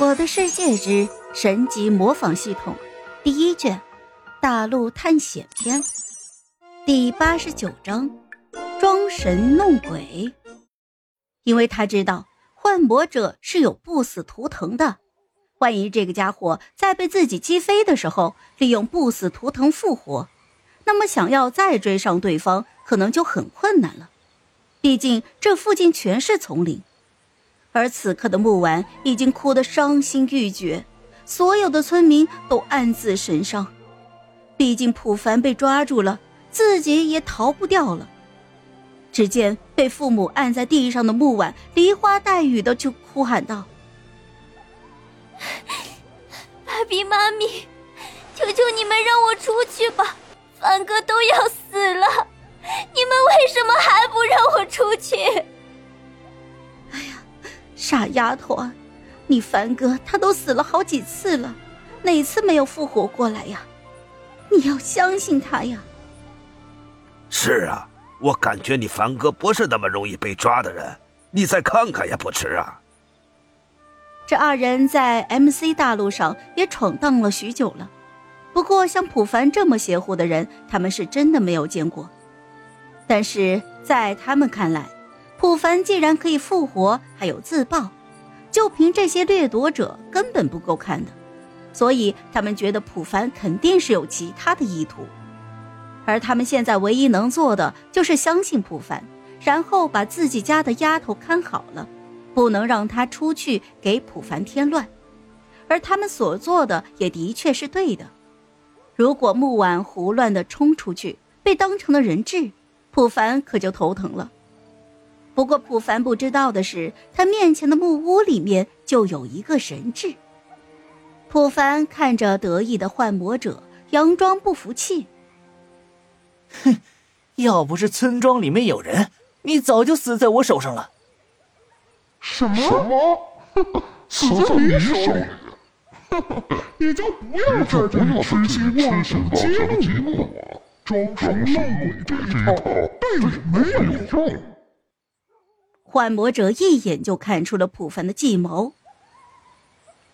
我的世界之神级模仿系统第一卷大陆探险篇第八十九章装神弄鬼。因为他知道幻魔者是有不死图腾的，万一这个家伙在被自己击飞的时候利用不死图腾复活，那么想要再追上对方可能就很困难了。毕竟这附近全是丛林。而此刻的木婉已经哭得伤心欲绝，所有的村民都暗自神伤。毕竟普凡被抓住了，自己也逃不掉了。只见被父母按在地上的木婉梨花带雨的就哭喊道：“爸比妈咪，求求你们让我出去吧！凡哥都要死了，你们为什么还不让我出去？”傻丫头啊，你凡哥他都死了好几次了，哪次没有复活过来呀？你要相信他呀。是啊，我感觉你凡哥不是那么容易被抓的人，你再看看也不迟啊。这二人在 MC 大陆上也闯荡了许久了，不过像普凡这么邪乎的人，他们是真的没有见过。但是在他们看来，普凡既然可以复活，还有自爆，就凭这些掠夺者根本不够看的，所以他们觉得普凡肯定是有其他的意图，而他们现在唯一能做的就是相信普凡，然后把自己家的丫头看好了，不能让他出去给普凡添乱，而他们所做的也的确是对的。如果木婉胡乱的冲出去，被当成了人质，普凡可就头疼了。不过，普凡不知道的是，他面前的木屋里面就有一个人质。普凡看着得意的幻魔者，佯装不服气：“哼，要不是村庄里面有人，你早就死在我手上了。”“什么？什么？死在你手里？你就不要在这里痴心妄想激怒我，装神弄鬼这一套对你没有用。”幻魔者一眼就看出了普凡的计谋。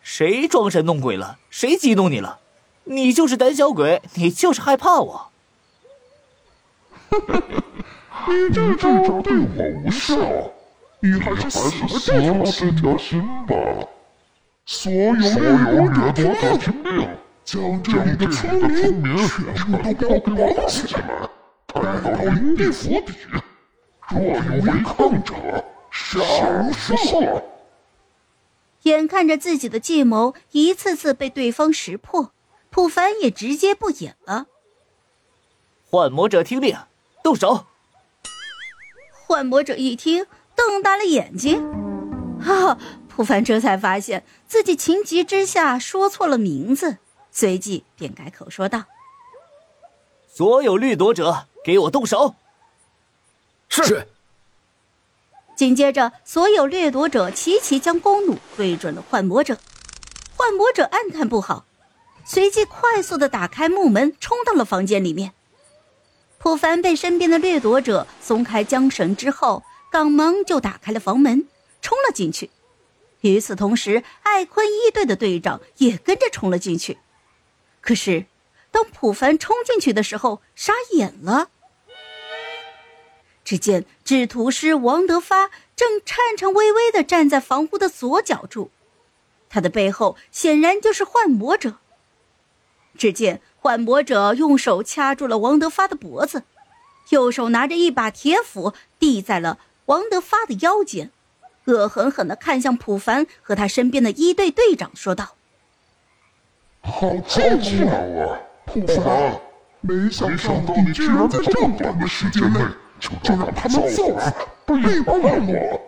谁装神弄鬼了？谁激怒你了？你就是胆小鬼，你就是害怕我。你这招对我无效，你还是死了这条心吧。所有掠夺者听命，将这里的村民全部都给我绑起来，带到林地府邸。若有违抗者，杀无赦！眼看着自己的计谋一次次被对方识破，普凡也直接不演了。幻魔者听令，动手！幻魔者一听，瞪大了眼睛。啊！普凡这才发现自己情急之下说错了名字，随即便改口说道：“所有掠夺者，给我动手！”是。紧接着，所有掠夺者齐齐将弓弩对准了幻魔者。幻魔者暗叹不好，随即快速的打开木门，冲到了房间里面。普凡被身边的掠夺者松开缰绳之后，赶忙就打开了房门，冲了进去。与此同时，艾坤一队的队长也跟着冲了进去。可是，当普凡冲进去的时候，傻眼了。只见制图师王德发正颤颤巍巍的站在房屋的左角处，他的背后显然就是幻魔者。只见幻魔者用手掐住了王德发的脖子，右手拿着一把铁斧递在了王德发的腰间，恶狠狠的看向普凡和他身边的一队队长，说道：“好巧啊，普凡！没想到你居然在这么短的时间内……”就让他们造反，背叛我！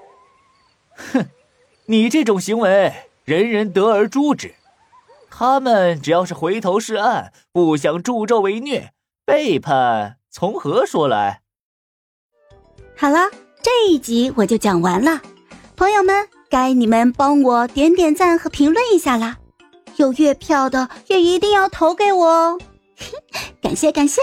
哼，你这种行为，人人得而诛之。他们只要是回头是岸，不想助纣为虐，背叛从何说来？好了，这一集我就讲完了，朋友们，该你们帮我点点赞和评论一下啦！有月票的也一定要投给我哦，感 谢感谢。